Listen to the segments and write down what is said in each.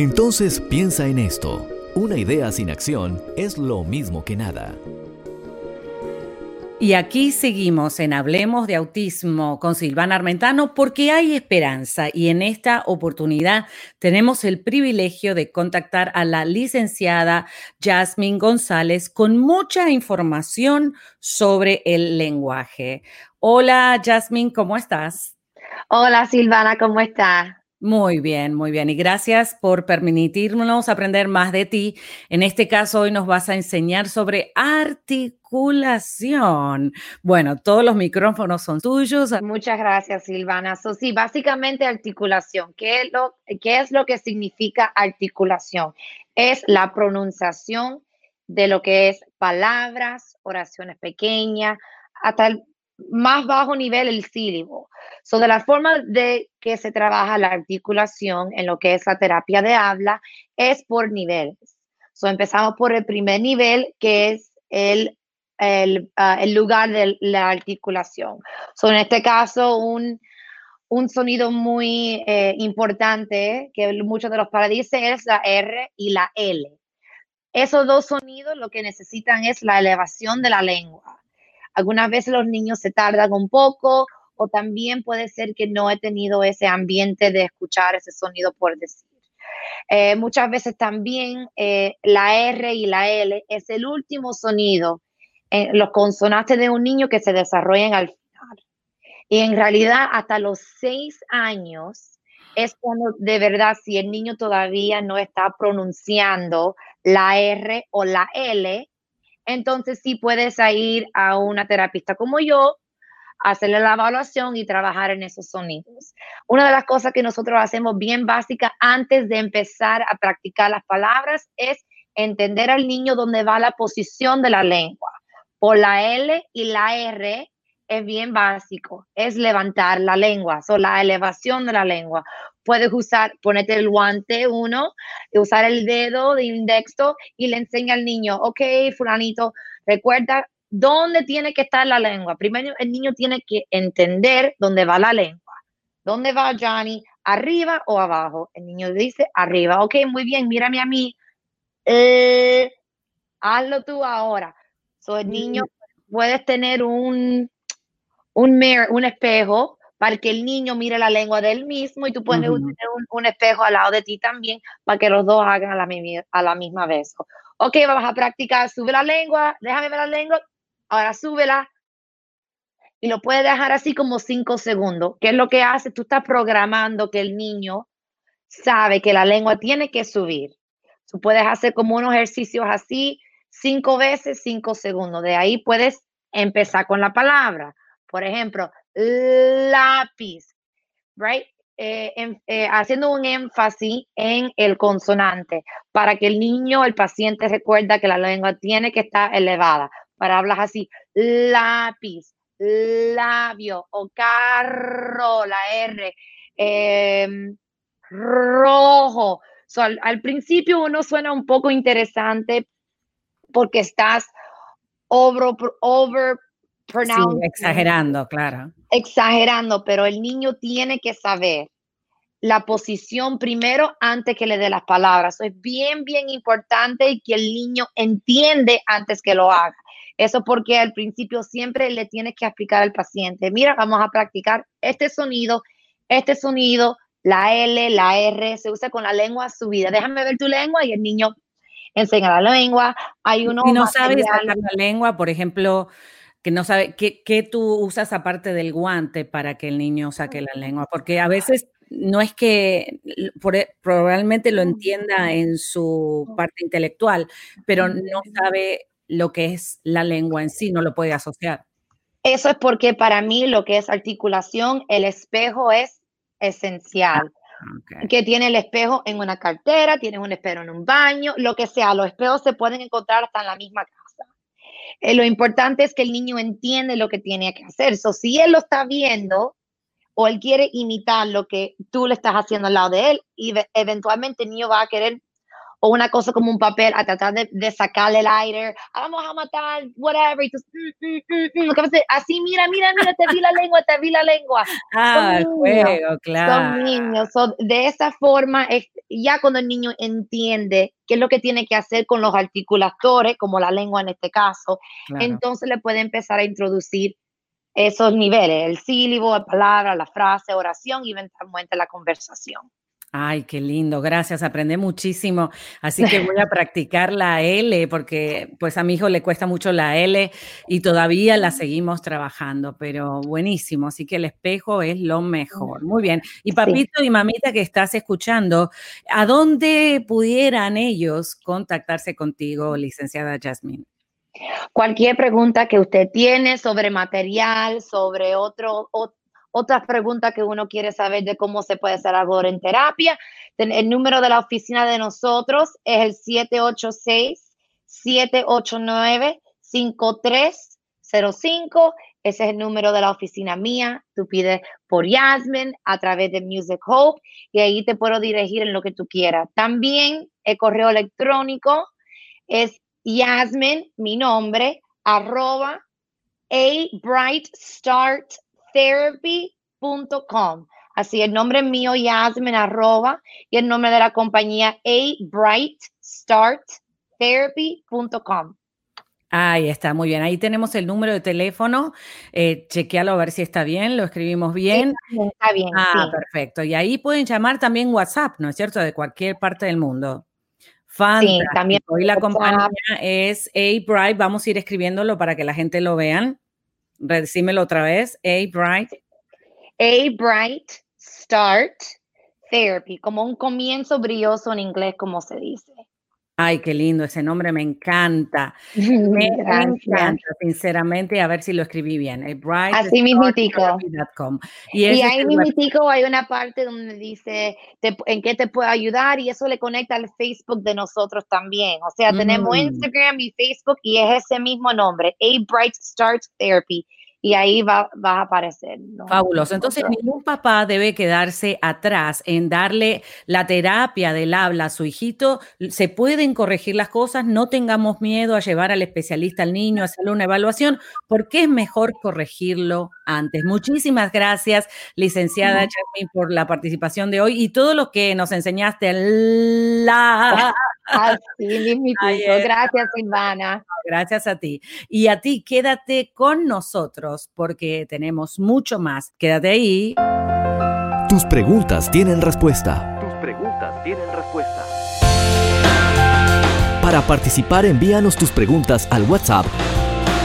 Entonces piensa en esto. Una idea sin acción es lo mismo que nada. Y aquí seguimos en Hablemos de Autismo con Silvana Armentano porque hay esperanza y en esta oportunidad tenemos el privilegio de contactar a la licenciada Jasmine González con mucha información sobre el lenguaje. Hola Jasmine, ¿cómo estás? Hola Silvana, ¿cómo estás? Muy bien, muy bien. Y gracias por permitirnos aprender más de ti. En este caso, hoy nos vas a enseñar sobre articulación. Bueno, todos los micrófonos son tuyos. Muchas gracias, Silvana. So, sí, básicamente articulación. ¿Qué es, lo, ¿Qué es lo que significa articulación? Es la pronunciación de lo que es palabras, oraciones pequeñas, hasta el más bajo nivel el sílabo. So, de la forma de que se trabaja la articulación en lo que es la terapia de habla es por niveles. So, empezamos por el primer nivel, que es el, el, ah, el lugar de la articulación. So, en este caso, un, un sonido muy eh, importante que muchos de los paradisas es la R y la L. Esos dos sonidos lo que necesitan es la elevación de la lengua. Algunas veces los niños se tardan un poco o también puede ser que no he tenido ese ambiente de escuchar ese sonido por decir. Eh, muchas veces también eh, la R y la L es el último sonido, en los consonantes de un niño que se desarrollan al final. Y en realidad hasta los seis años es cuando de verdad si el niño todavía no está pronunciando la R o la L, entonces sí puedes ir a una terapista como yo, hacerle la evaluación y trabajar en esos sonidos. Una de las cosas que nosotros hacemos bien básica antes de empezar a practicar las palabras es entender al niño dónde va la posición de la lengua. Por la L y la R es bien básico, es levantar la lengua, o la elevación de la lengua. Puedes usar, ponerte el guante uno, usar el dedo de indexo y le enseña al niño, ok, fulanito, recuerda dónde tiene que estar la lengua. Primero el niño tiene que entender dónde va la lengua. ¿Dónde va Johnny? ¿Arriba o abajo? El niño dice arriba. Ok, muy bien, mírame a mí. Eh, hazlo tú ahora. So, el niño mm. puedes tener un, un mirror, un espejo para que el niño mire la lengua del mismo y tú puedes tener un, espejo al lado de ti también para que los dos hagan a la, a la misma vez. Ok, vamos a practicar. Sube la lengua, déjame ver la lengua. Ahora súbela y lo puedes dejar así como cinco segundos. ¿Qué es lo que hace? Tú estás programando que el niño sabe que la lengua tiene que subir. Tú puedes hacer como unos ejercicios así cinco veces, cinco segundos. De ahí puedes empezar con la palabra. Por ejemplo, lápiz, right? Eh, eh, haciendo un énfasis en el consonante para que el niño, el paciente recuerda que la lengua tiene que estar elevada. Para hablar así, lápiz, labio o carro, la R, em, rojo. al, principio uno suena un poco interesante porque estás over, over exagerando, claro. Exagerando, pero el niño tiene que saber la posición primero antes que le dé las palabras. es bien, bien importante que el niño entiende antes que lo haga. Eso porque al principio siempre le tienes que explicar al paciente, mira, vamos a practicar este sonido, este sonido, la L, la R, se usa con la lengua subida. Déjame ver tu lengua y el niño enseña la lengua. Hay uno. Si no sacar la lengua, por ejemplo, que no sabe qué, tú usas aparte del guante para que el niño saque la lengua, porque a veces no es que e, probablemente lo entienda en su parte intelectual, pero no sabe lo que es la lengua en sí, no lo puede asociar. Eso es porque para mí lo que es articulación, el espejo es esencial. Ah, que tiene el espejo en una cartera, tiene un espejo en un baño, lo que sea, los espejos se pueden encontrar hasta en la misma casa. Eh, lo importante es que el niño entiende lo que tiene que hacer. So, si él lo está viendo o él quiere imitar lo que tú le estás haciendo al lado de él, y eventualmente el niño va a querer o una cosa como un papel a tratar de, sacarle el aire, ah, vamos a matar, whatever, y tú, mm, mm, mm, así, mira, mira, mira, te vi la lengua, te vi la lengua. Ah, juego, claro. Son niños, de esa forma, ya cuando el niño entiende qué es lo que tiene que hacer con los articuladores, como la lengua en este caso, entonces le puede empezar a introducir esos niveles, el sílabo, la palabra, la frase, oración y eventualmente la conversación. Ay, qué lindo, gracias, aprendí muchísimo. Así que voy a practicar la L porque pues a mi hijo le cuesta mucho la L y todavía la seguimos trabajando, pero buenísimo, así que el espejo es lo mejor. Muy bien. Y papito y mamita que estás escuchando, ¿a dónde pudieran ellos contactarse contigo, licenciada Jasmine? Cualquier pregunta que usted tiene sobre material, sobre otro, otras preguntas que uno quiere saber de cómo se puede hacer algo en terapia, el número de la oficina de nosotros es el 786-789-5305. Ese es el número de la oficina mía. Tú pides por Yasmin a través de Music Hope y ahí te puedo dirigir en lo que tú quieras. También el correo electrónico es Yasmin, mi nombre, arroba a bright start therapy.com. Así, el nombre mío, Yasmin, arroba, y el nombre de la compañía, a bright start therapy.com. Ahí está, muy bien. Ahí tenemos el número de teléfono. Eh, chequealo a ver si está bien, lo escribimos bien. está bien. Ah, perfecto. Y ahí pueden llamar también WhatsApp, ¿no es cierto? De cualquier parte del mundo. Fantástico. Sí, también. Hoy la compañía es A-Bright. Vamos a ir escribiéndolo para que la gente lo vean. Decímelo otra vez. A-Bright. A-Bright Start Therapy. Como un comienzo brilloso en inglés, como se dice. Ay, qué lindo, ese nombre me encanta. Me encanta, sinceramente, a ver si lo escribí bien. Bright Así mismo. Y, y ahí mismo hay una parte donde dice en qué te puedo ayudar y eso le conecta al Facebook de nosotros también. O sea, tenemos mm. Instagram y Facebook y es ese mismo nombre, A Bright Start Therapy y ahí va, a aparecer. Fabuloso. Entonces, ningún papá debe quedarse atrás en darle la terapia del habla a su hijito. Se pueden corregir las cosas, no tengamos miedo a llevar al especialista al niño, a hacerle una evaluación, porque es mejor corregirlo antes. Muchísimas gracias, licenciada Jasmine, por la participación de hoy y todo lo que nos enseñaste. La... Así Gracias, Silvana. Gracias a ti. Y a ti, quédate con nosotros porque tenemos mucho más. Quédate ahí. Tus preguntas tienen respuesta. Tus preguntas tienen respuesta. Para participar, envíanos tus preguntas al WhatsApp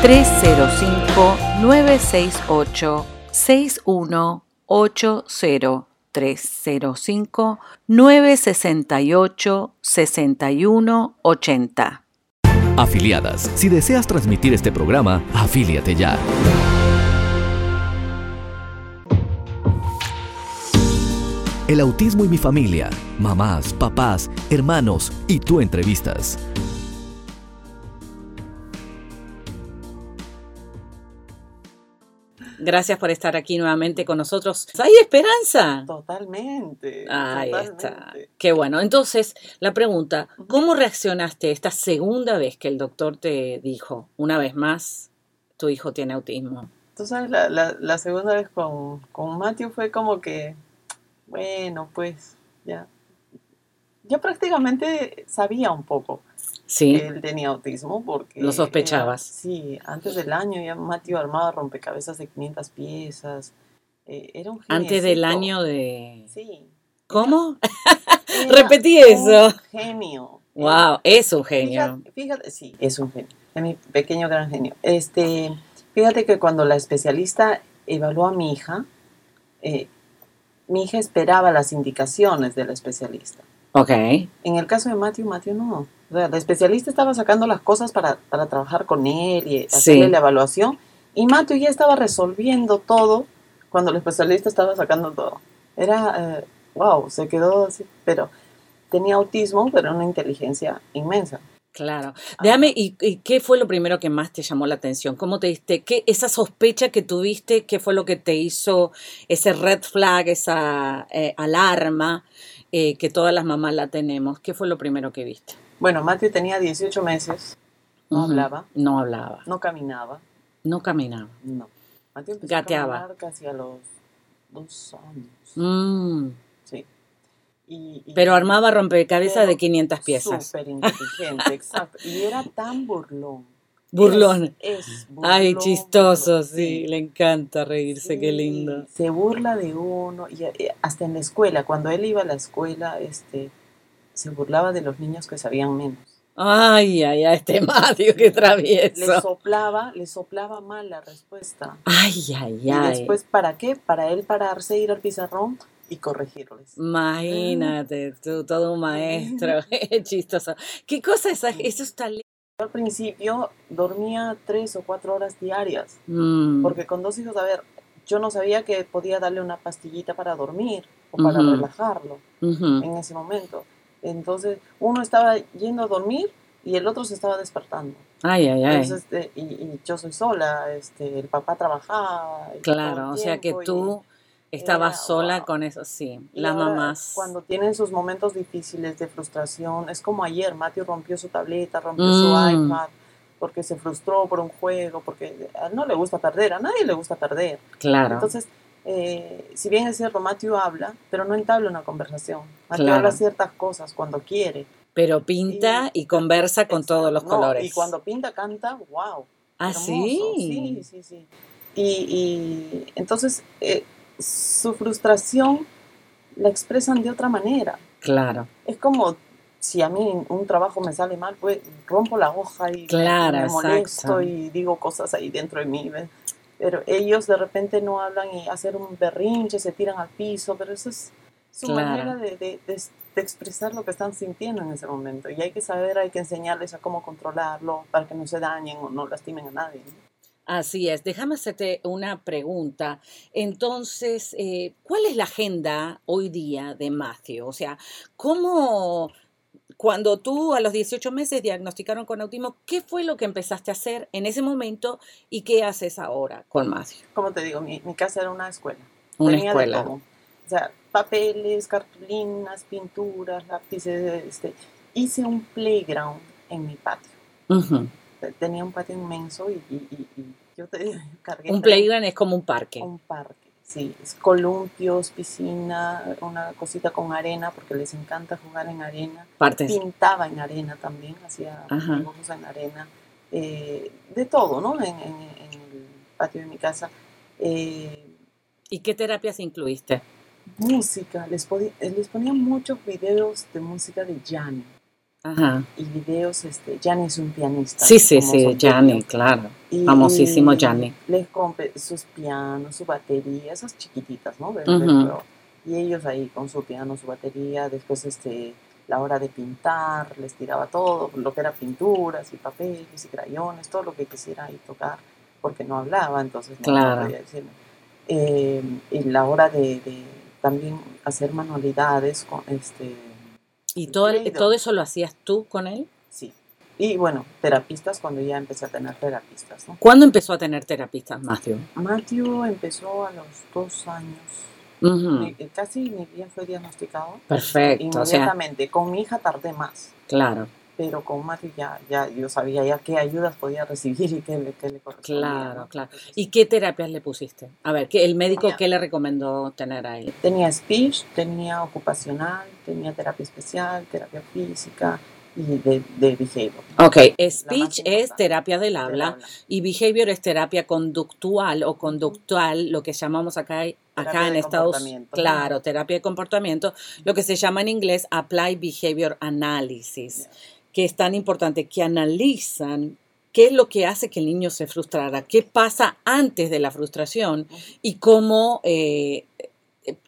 305 968 6180 305 968 6180. Afiliadas, si deseas transmitir este programa, afíliate ya. El autismo y mi familia, mamás, papás, hermanos y tú entrevistas. Gracias por estar aquí nuevamente con nosotros. ¿Hay esperanza? Totalmente. Ahí está. Qué bueno. Entonces, la pregunta, ¿cómo reaccionaste esta segunda vez que el doctor te dijo, una vez más, tu hijo tiene autismo? Tú sabes, la, la, segunda vez con, con Matthew fue como que, bueno, pues ya. Yo prácticamente sabía un poco. Sí. Él tenía autismo porque... Lo sospechabas. sí, antes del año ya Mateo armaba rompecabezas de 500 piezas. Eh, era un Antes del año de... Sí. ¿Cómo? Repetí eso. genio. Wow, es un genio. Fíjate, sí, es un genio. Es mi pequeño gran genio. Este, fíjate que cuando la especialista evaluó a mi hija, eh, mi hija esperaba las indicaciones de la especialista. Ok. En el caso de Matthew, Matthew no. El especialista estaba sacando las cosas para, para trabajar con él y hacerle la evaluación. Y Matthew ya estaba resolviendo todo cuando el especialista estaba sacando todo. Era, eh, wow, se quedó así, pero tenía autismo, pero una inteligencia inmensa. Claro. Déjame, ¿y, ¿y, qué fue lo primero que más te llamó la atención? ¿Cómo te diste? ¿Qué, esa sospecha que tuviste, qué fue lo que te hizo ese red flag, esa eh, alarma? eh, que todas las mamás la tenemos. ¿Qué fue lo primero que viste? Bueno, Matthew tenía 18 meses, no hablaba, No hablaba, no caminaba, no caminaba. no. Matthew empezó Gateaba. a caminar casi a los dos años, Mm, sí. Y- y- Pero armaba rompecabezas de 500 piezas. Súper inteligente, exacto. Y era tan burlón. Burlón. Es, es Ay, burlón, chistoso, burlón, sí, le encanta reírse, qué Sí, lindo. Se burla de uno, y eh, hasta en la escuela, cuando él iba a la escuela, este, se burlaba de los niños que sabían menos. Ay, ay, ay, este Mario, qué Le travieso. soplaba, le soplaba mal la respuesta. Ay, ay, Y ay. después, ¿para qué? Para él pararse, ir al pizarrón y corregirles. Imagínate, tú todo un maestro, chistoso. ¿Qué cosa es eso? está le- Yo al principio dormía tres o cuatro horas diarias, Mm, porque con dos hijos, a ver, yo no sabía que podía darle una pastillita para dormir o para Ujú. relajarlo. ujú. en ese momento. Entonces, uno estaba yendo a dormir y el otro se estaba despertando. Ay, ay, ay. Entonces, este, y, y yo soy sola, este, el papá trabajaba. Claro, o sea que y- tú estabas era, sola wow. con eso, sí. Las mamás. Cuando tienen sus momentos difíciles de frustración, es como ayer, Matthew rompió su tableta, rompió su Mm. iPad, porque se frustró por un juego, porque a él no le gusta perder, a nadie le gusta perder. Claro, Entonces, eh, si bien es cierto, Matthew habla, pero no entabla una conversación. Matthew Claro. habla ciertas cosas cuando quiere. pero pinta y conversa con todos los No, colores. Y cuando pinta, canta, wow. ah, hermoso. sí. Sí, sí, sí. Y, y entonces, eh, su frustración la expresan de otra manera. Claro, Es como si a mí un trabajo me sale mal, pues rompo la hoja y me- Claro, me, exacto. molesto y digo cosas ahí dentro de mí. ¿ves? Pero ellos de repente no hablan y hacen un berrinche, se tiran al piso, pero eso es su Claro. manera de, de- de- de expresar lo que están sintiendo en ese momento. Y hay que saber, hay que enseñarles a cómo controlarlo para que no se dañen o no lastimen a nadie. ¿no? así es. Déjame hacerte una pregunta. Entonces, eh, ¿cuál es la agenda hoy día de Matthew? O sea, ¿cómo, cuando tú a los 18 meses diagnosticaron con autismo, qué fue lo que empezaste a hacer en ese momento y qué haces ahora con Matthew? Como te digo, mi, mi casa era una escuela. Una Tenía de escuela. todo. O sea, papeles, cartulinas, pinturas, lápices. Este. Hice un playground en mi patio. Ujú. Tenía un patio inmenso y, y- y- y yo te cargué Un playground es como un parque. un parque. Sí, es columpios, piscina, una cosita con arena, porque les encanta jugar en arena. Partes. Pintaba en arena también, hacía dibujos en arena. eh, de todo, ¿no? En, en- en el patio de mi casa. Eh, ¿Y qué terapias incluiste? música, les, les ponía muchos videos de música de Gianni. Ajá. Y videos, este, Gianni es un pianista. Sí, sí, sí, Gianni, claro. Y- Famosísimo Gianni. Les compré sus pianos, su batería, esas chiquititas, ¿no? De Ujú. juego. Y ellos ahí con su piano, su batería, después este, la hora de pintar, les tiraba todo, lo que era pinturas y papeles y crayones, todo lo que quisiera ahí tocar, porque no hablaba, entonces no, no Claro. podía decirme. Eh, y la hora de, de también hacer manualidades con este ¿Y todo, todo eso lo hacías tú con él? sí. Y bueno terapistas cuando ya empecé a tener terapistas ¿no? ¿Cuándo empezó a tener terapistas, Matthew? Matthew empezó a los dos años. Ni- eh, casi ni bien fue diagnosticado. Perfecto, o sea- inmediatamente. Con mi hija tardé más. Claro, pero con Matthew ya, ya yo sabía ya qué ayudas podía recibir y qué, le- qué le correspondía claro, ¿no? claro. ¿Y qué terapias le pusiste? A ver, ¿qué, ¿el médico qué le recomendó tener a él? tenía speech tenía ocupacional tenía terapia especial terapia física y de, de behavior Ok, speech es terapia del habla habla. y behavior es terapia conductual o conductual, lo que llamamos acá, acá en Estados comportamiento. claro, terapia de comportamiento, lo que se llama en inglés Apply Behavior Analysis, que es tan importante que analizan qué es lo que hace que el niño se frustrara, qué pasa antes de la frustración y cómo, eh,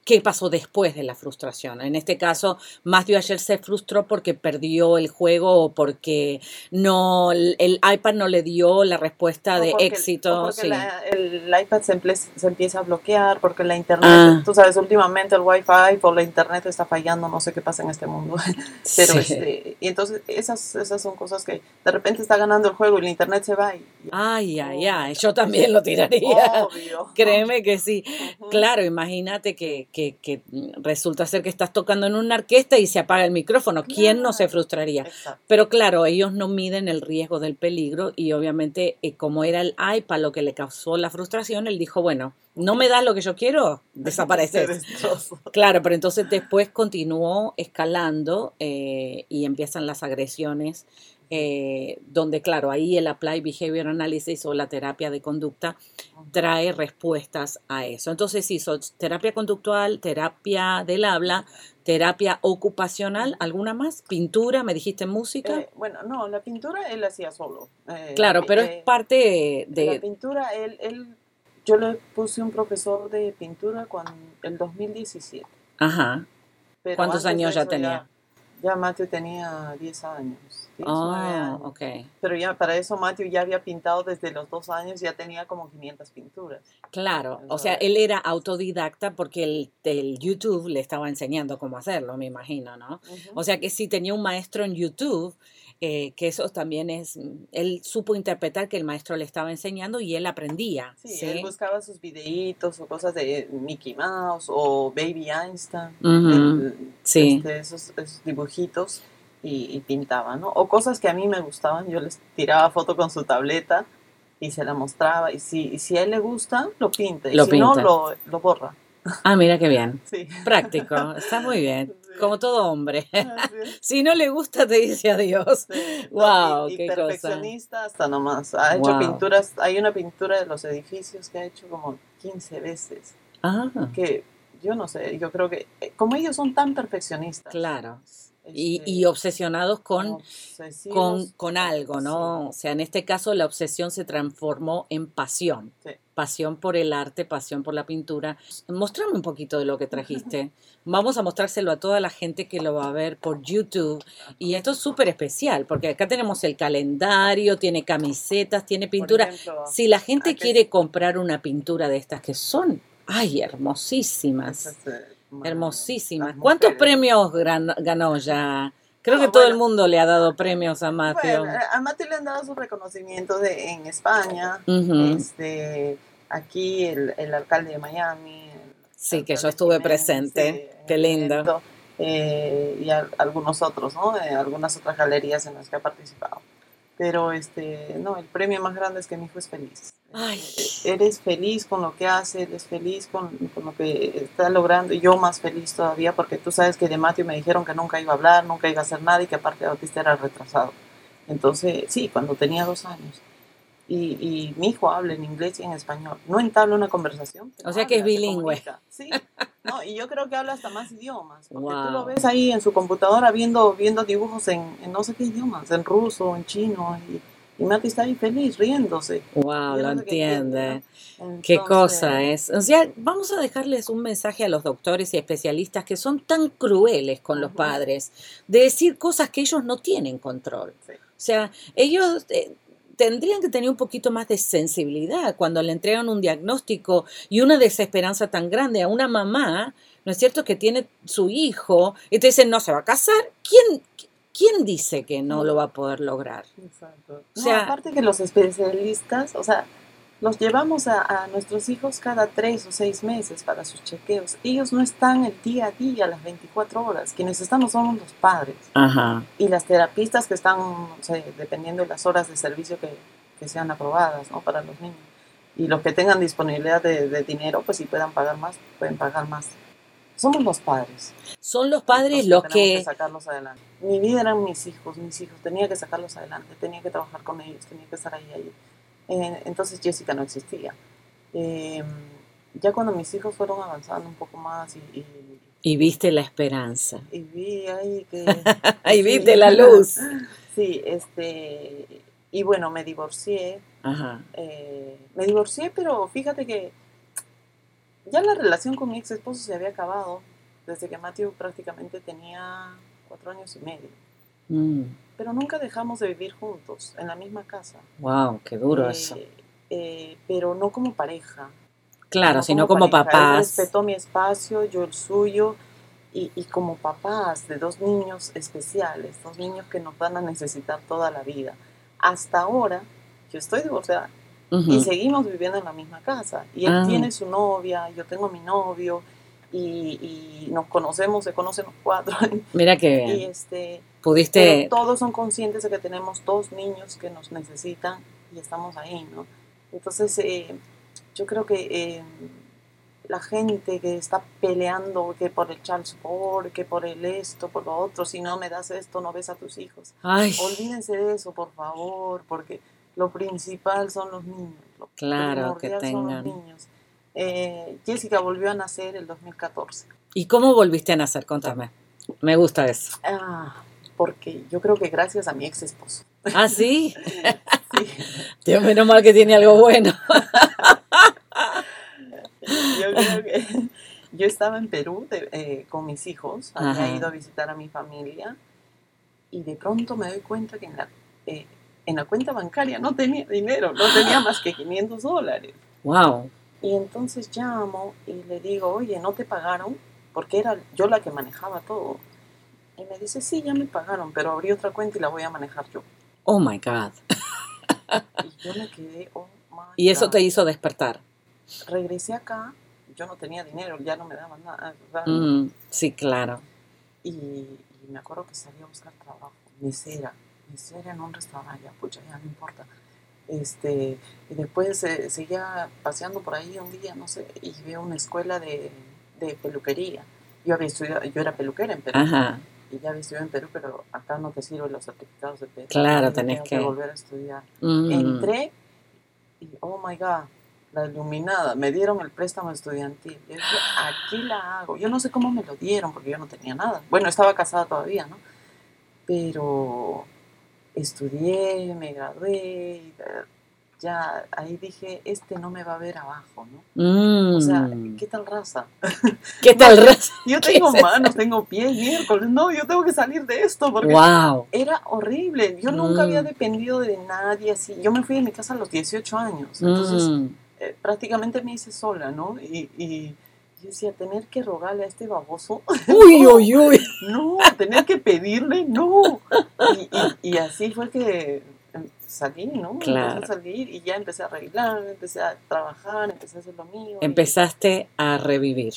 qué pasó después de la frustración. En este caso, Matthew ayer se frustró porque perdió el juego o porque no, el iPad no le dio la respuesta O de porque- éxito. o porque sí. la- el iPad se, emple- se empieza a bloquear, porque la internet, Ah. tú sabes, últimamente el Wi-Fi por la internet está fallando, no sé qué pasa en este mundo. Pero Sí. este, y entonces esas, esas son cosas que de repente está ganando el juego y la internet se va y... Ay, ay, ay, yo también lo tiraría. Obvio. Créeme que sí. Claro, imagínate que que, resulta ser que estás tocando en una orquesta y se apaga el micrófono. ¿Quién no se frustraría? Exacto. Pero claro, ellos no miden el riesgo del peligro y obviamente eh, como era el iPad lo que le causó la frustración, él dijo, bueno, no me das lo que yo quiero, desapareces. Claro, pero entonces después continuó escalando eh, y empiezan las agresiones, eh, donde claro, ahí el Applied Behavior Analysis o la terapia de conducta trae respuestas a eso. Entonces hizo terapia conductual, terapia del habla, terapia ocupacional, ¿alguna más? Pintura, me dijiste música. Eh, bueno, no, la pintura él hacía solo. Eh, claro, la pero eh, es parte La de... pintura, él, él, yo le puse un profesor de pintura cuando el 2017. Ajá. pero ¿Cuántos años ya tenía? Ya, Matthew tenía 10 años. 10, nueve Ah, años. ok. Pero ya para eso Matthew ya había pintado desde los dos años, ya tenía como 500 pinturas. Claro, o sea, él era autodidacta porque el, el YouTube le estaba enseñando cómo hacerlo, me imagino, ¿no? O sea que sí tenía un maestro en YouTube, eh, que eso también es, mm, él supo interpretar que el maestro le estaba enseñando y él aprendía, Sí, ¿sí? él buscaba sus videitos o cosas de Mickey Mouse o Baby Einstein, el- sí. este, esos, esos dibujitos y, y pintaba, ¿no? O cosas que a mí me gustaban, yo les tiraba foto con su tableta y se la mostraba y si, y si a él le gusta, lo pinta y Lo si pinta. no, lo, lo borra. Ah, mira qué bien. Sí. Práctico, está muy bien, Sí. como todo hombre. Si no le gusta, te dice adiós. Sí, no, Wow, y, y qué cosa. perfeccionista hasta nomás. Ha hecho Wow. pinturas, hay una pintura de los edificios que ha hecho como 15 veces. Ah, Que yo no sé, yo creo que eh, como ellos son tan perfeccionistas. claro. Y, este, y obsesionados con obsesivos, con, con algo, ¿no? O sea, en este caso la obsesión se transformó en pasión. Sí. Pasión por el arte, pasión por la pintura. Mostrame un poquito de lo que trajiste. Vamos a mostrárselo a toda la gente que lo va a ver por YouTube. Y esto es súper especial, porque acá tenemos el calendario, tiene camisetas, tiene pintura. ejemplo, Si la gente quiere comprar una pintura de estas que son, ay, hermosísimas. esas, eh, ma- Hermosísimas. las ¿Cuántos premios ganó ya? Creo No, que todo el mundo le ha dado premios a Matthew. Bueno, a Mati le han dado sus reconocimientos de, en España, este, aquí el, el alcalde de Miami. Sí, que yo estuve Jiménez, presente. sí, Qué lindo. eh, y al- algunos otros, ¿no? Eh, algunas otras galerías en las que ha participado. Pero este, no, el premio más grande es que mi hijo es feliz. Ay. Eres feliz con lo que hace, eres feliz con, con lo que está logrando, y yo más feliz todavía, porque tú sabes que de Matthew me dijeron que nunca iba a hablar, nunca iba a hacer nada y que aparte de autista era retrasado. Entonces, sí, cuando tenía dos años. Y, y mi hijo habla en inglés y en español. No entabla una conversación. O sea que es habla, bilingüe. Sí, no, y yo creo que habla hasta más idiomas. Porque tú Wow. lo ves ahí en su computadora viendo, viendo dibujos en, en no sé qué idiomas, en ruso, en chino. Y, y Mati está ahí feliz, riéndose. Wow, lo entiende. Qué cosa es. O sea, vamos a dejarles un mensaje a los doctores y especialistas que son tan crueles con los padres de decir cosas que ellos no tienen control. Sí. O sea, ellos eh, tendrían que tener un poquito más de sensibilidad cuando le entregan un diagnóstico y una desesperanza tan grande a una mamá, ¿no es cierto?, que tiene su hijo y te dicen, no se va a casar. ¿Quién, quién dice que no lo va a poder lograr? Exacto. O No, sea- aparte que los especialistas, o sea, los llevamos a, a nuestros hijos cada tres o seis meses para sus chequeos. Ellos no están el día a día, las 24 horas. Quienes estamos somos los padres. Ajá. Y las terapistas que están, no sé, dependiendo de las horas de servicio que, que sean aprobadas ¿no? para los niños. Y los que tengan disponibilidad de, de dinero, pues si puedan pagar más, pueden pagar más. Somos los padres. Son los padres los los tenemos que... sacarlos adelante. Mi vida eran mis hijos, mis hijos. Tenía que sacarlos adelante, tenía que trabajar con ellos, tenía que estar ahí. ahí. Eh, entonces Jessica no existía. Eh, ya cuando mis hijos fueron avanzando un poco más y, y, Y viste la esperanza. y vi ahí que... Sí, viste la luz. Sí, este... Y bueno, me divorcié. Ajá. eh, me divorcié, pero fíjate que ya la relación con mi ex esposo se había acabado desde que Matthew prácticamente tenía cuatro años y medio. Mm, Pero nunca dejamos de vivir juntos, en la misma casa. wow, qué duro Eh, eso. eh, pero no como pareja. Claro, no sino como. Él papás. respetó mi espacio, yo el suyo. Y, y como papás de dos niños especiales, dos niños que nos van a necesitar toda la vida. Hasta ahora, yo estoy divorciada Ujú. y seguimos viviendo en la misma casa. Y él Ah. tiene su novia, yo tengo mi novio. y, y nos conocemos, se conocen los cuatro. Mira qué Y bien. este, Pudiste. todos son conscientes de que tenemos dos niños que nos necesitan y estamos ahí, ¿no? Entonces, eh, yo creo que eh, la gente que está peleando que por el child support, que por el esto, por lo otro, si no me das esto, no ves a tus hijos. Ay, Olvídense de eso, por favor, porque lo principal son los niños. Lo Claro, que primordial son los tengan. niños. Eh, Jessica volvió a nacer el 2014. ¿y cómo volviste a nacer? Contame. Me gusta eso. Ah, porque yo creo que gracias a mi ex esposo. ¿Ah, sí? Sí. Dios, menos mal que tiene algo bueno. Yo creo que yo estaba en Perú de- eh, con mis hijos, había Ajá. ido a visitar a mi familia y de pronto me doy cuenta que en la, eh, en la cuenta bancaria no tenía dinero, no tenía más que 500 dólares. Wow. Y entonces llamo y le digo, oye, ¿no te pagaron? Porque era yo la que manejaba todo. Y me dice, sí, ya me pagaron, pero abrí otra cuenta y la voy a manejar yo. Oh my God. Y yo me quedé, oh my Y eso God. te hizo despertar. Regresé acá, yo no tenía dinero, ya no me daban nada. Mm, sí, claro. Y, y me acuerdo que salí a buscar trabajo, mesera, en un restaurante, ya, pucha, ya no importa. Este, y después eh, seguía paseando por ahí un día, no sé, y veo una escuela de, de peluquería. Yo había estudiado, yo era peluquera en Perú, Ajá. y ya había estudiado en Perú, pero acá no te sirven los certificados de Perú. Claro, tenés tengo que- volver a estudiar. Mm. Entré y, oh my God, la iluminada, me dieron el préstamo estudiantil. Yo dije, aquí la hago. Yo no sé cómo me lo dieron porque yo no tenía nada. Bueno, estaba casada todavía, ¿no? Pero estudié, me gradué, y, ya ahí dije, este no me va a ver abajo, ¿no? Mm. O sea, ¿qué tal raza? ¿Qué tal? Raz? Yo ¿Qué tengo es manos, tengo pies, miércoles, no, yo tengo que salir de esto porque Wow. era horrible. Yo nunca había Mm. dependido de nadie así. Yo me fui de mi casa a los 18 años. Entonces, Mm. eh, prácticamente me hice sola, ¿no? Y, y yo decía, tener que rogarle a este baboso, Uy, uy, uy. no, tener que pedirle, no. Y, y- y así fue que em, salí, ¿no? Claro. Empecé a salir y ya empecé a arreglar, empecé a trabajar, empecé a hacer lo mío. y Empezaste a revivir.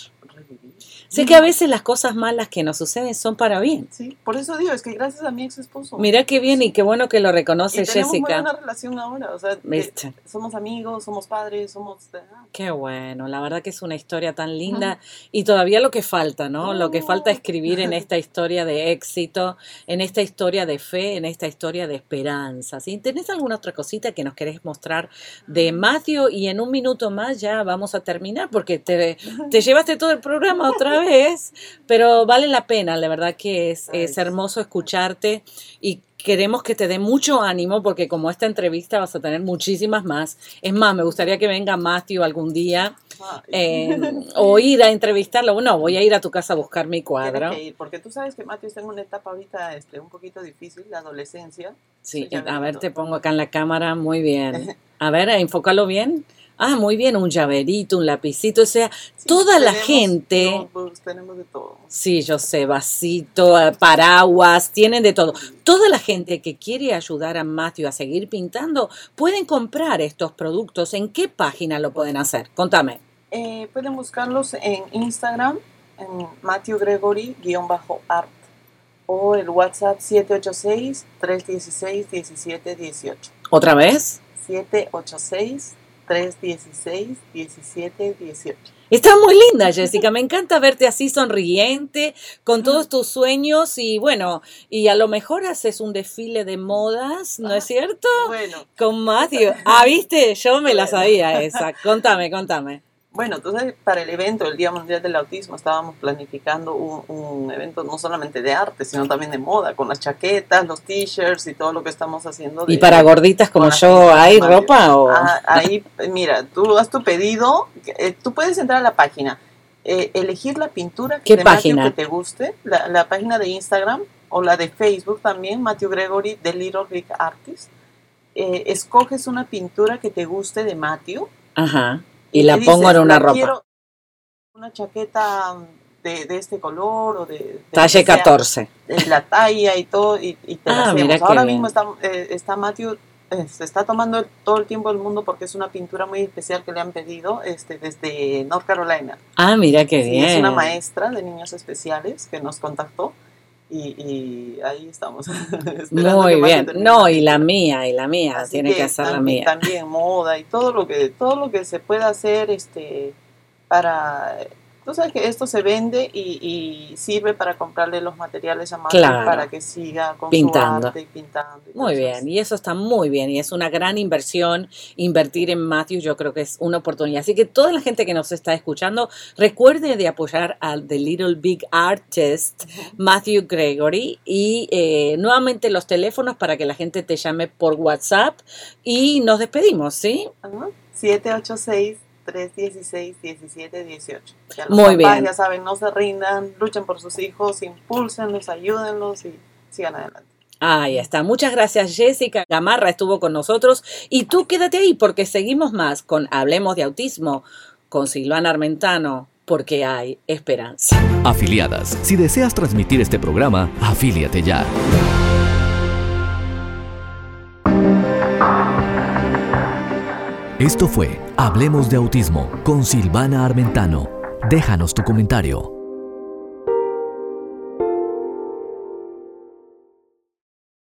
Sé que a veces las cosas malas que nos suceden son para bien. Sí, por eso digo, es que gracias a mi ex esposo. Mira qué bien y qué bueno que lo y reconoce tenemos muy buena Jessica. relación ahora, o sea, ¿Viste? somos amigos, somos padres, somos... ah, Qué bueno, la verdad que es una historia tan linda y todavía lo que falta, ¿no? Lo que falta escribir en esta historia de éxito, en esta historia de fe, en esta historia de esperanza. ¿sí? ¿Tenés alguna otra cosita que nos querés mostrar de Matthew? Y en un minuto más ya vamos a terminar porque te, te llevaste todo el programa otra vez, pero vale la pena, la verdad que es, es hermoso escucharte y queremos que te dé mucho ánimo porque como esta entrevista vas a tener muchísimas más. Es más, me gustaría que venga Matthew algún día eh, o ir a entrevistarlo. No, voy a ir a tu casa a buscar mi cuadro. Tienes que ir, porque tú sabes que Mateo está en una etapa ahorita este, un poquito difícil, la adolescencia. Sí, ya a ver, te pongo acá en la cámara. Muy bien. A ver, enfócalo bien. Ah, muy bien, un llaverito, un lapicito, o sea, Sí, toda la gente, tenemos de todo. sí, yo sé, vasito, eh, paraguas, tienen de todo. Toda la gente que quiere ayudar a Matthew a seguir pintando, pueden comprar estos productos. ¿En qué página lo pueden hacer? Contame. Eh, pueden buscarlos en Instagram, en Matthew Gregory-art o el WhatsApp 786-316-1718. ¿Otra vez? 786-316-1718. Está muy linda, Jessica. Me encanta verte así sonriente, con todos tus sueños y bueno, y a lo mejor haces un desfile de modas, ¿no es cierto? Bueno, Con Matthew. Ah, viste, yo me la sabía esa. Contame, contame. Bueno, entonces para el evento, el Día Mundial del Autismo, estábamos planificando un, un evento no solamente de arte, sino también de moda, con las chaquetas, los t-shirts y todo lo que estamos haciendo. ¿Y de- para gorditas como yo, hay de ropa o...? Ah, ahí, mira, tú haz tu pedido, eh, tú puedes entrar a la página, eh, elegir la pintura que ¿Qué de página? que te guste, la, la página de Instagram o la de Facebook también, Matthew Gregory, The Little Greek Artist. Eh, escoges una pintura que te guste de Matthew Ajá. Y la le pongo dices, en una "La ropa. quiero una chaqueta de, de este color o de, de Talle que sea, 14. de la talla y todo y, y te la Ah, qué Ahora mismo está, eh, está Matthew eh, se está tomando todo el tiempo del mundo porque es una pintura muy especial que le han pedido este, desde North Carolina. Ah, mira qué Sí, bien. Es una maestra de niños especiales que nos contactó y, y ahí estamos. Muy que bien. No, y la mía, y la mía. Así Tiene que hacer la mía. También moda y todo lo que todo lo que se pueda hacer este para tú sabes que esto se vende y, y sirve para comprarle los materiales a Claro. para que siga con Pintando. su arte y pintando. y Muy bien, y eso está muy bien, y es una gran inversión invertir en Matthew, yo creo que es una oportunidad. Así que toda la gente que nos está escuchando, recuerde de apoyar al The Little Big Artist, Matthew Gregory, y eh, nuevamente los teléfonos para que la gente te llame por WhatsApp y nos despedimos, ¿sí? Ajá. 786-316-1718. Ya los Muy papás bien. Ya saben, no se rindan, luchen por sus hijos, impúlsenlos, ayúdenlos y sigan adelante. Ahí está. Muchas gracias, Jessica Gamarra estuvo con nosotros. Y tú quédate ahí porque seguimos más con Hablemos de Autismo con Silvana Armentano, porque hay esperanza. Afiliadas. Si deseas transmitir este programa, afíliate ya. Esto fue Hablemos de Autismo con Silvana Armentano. Déjanos tu comentario.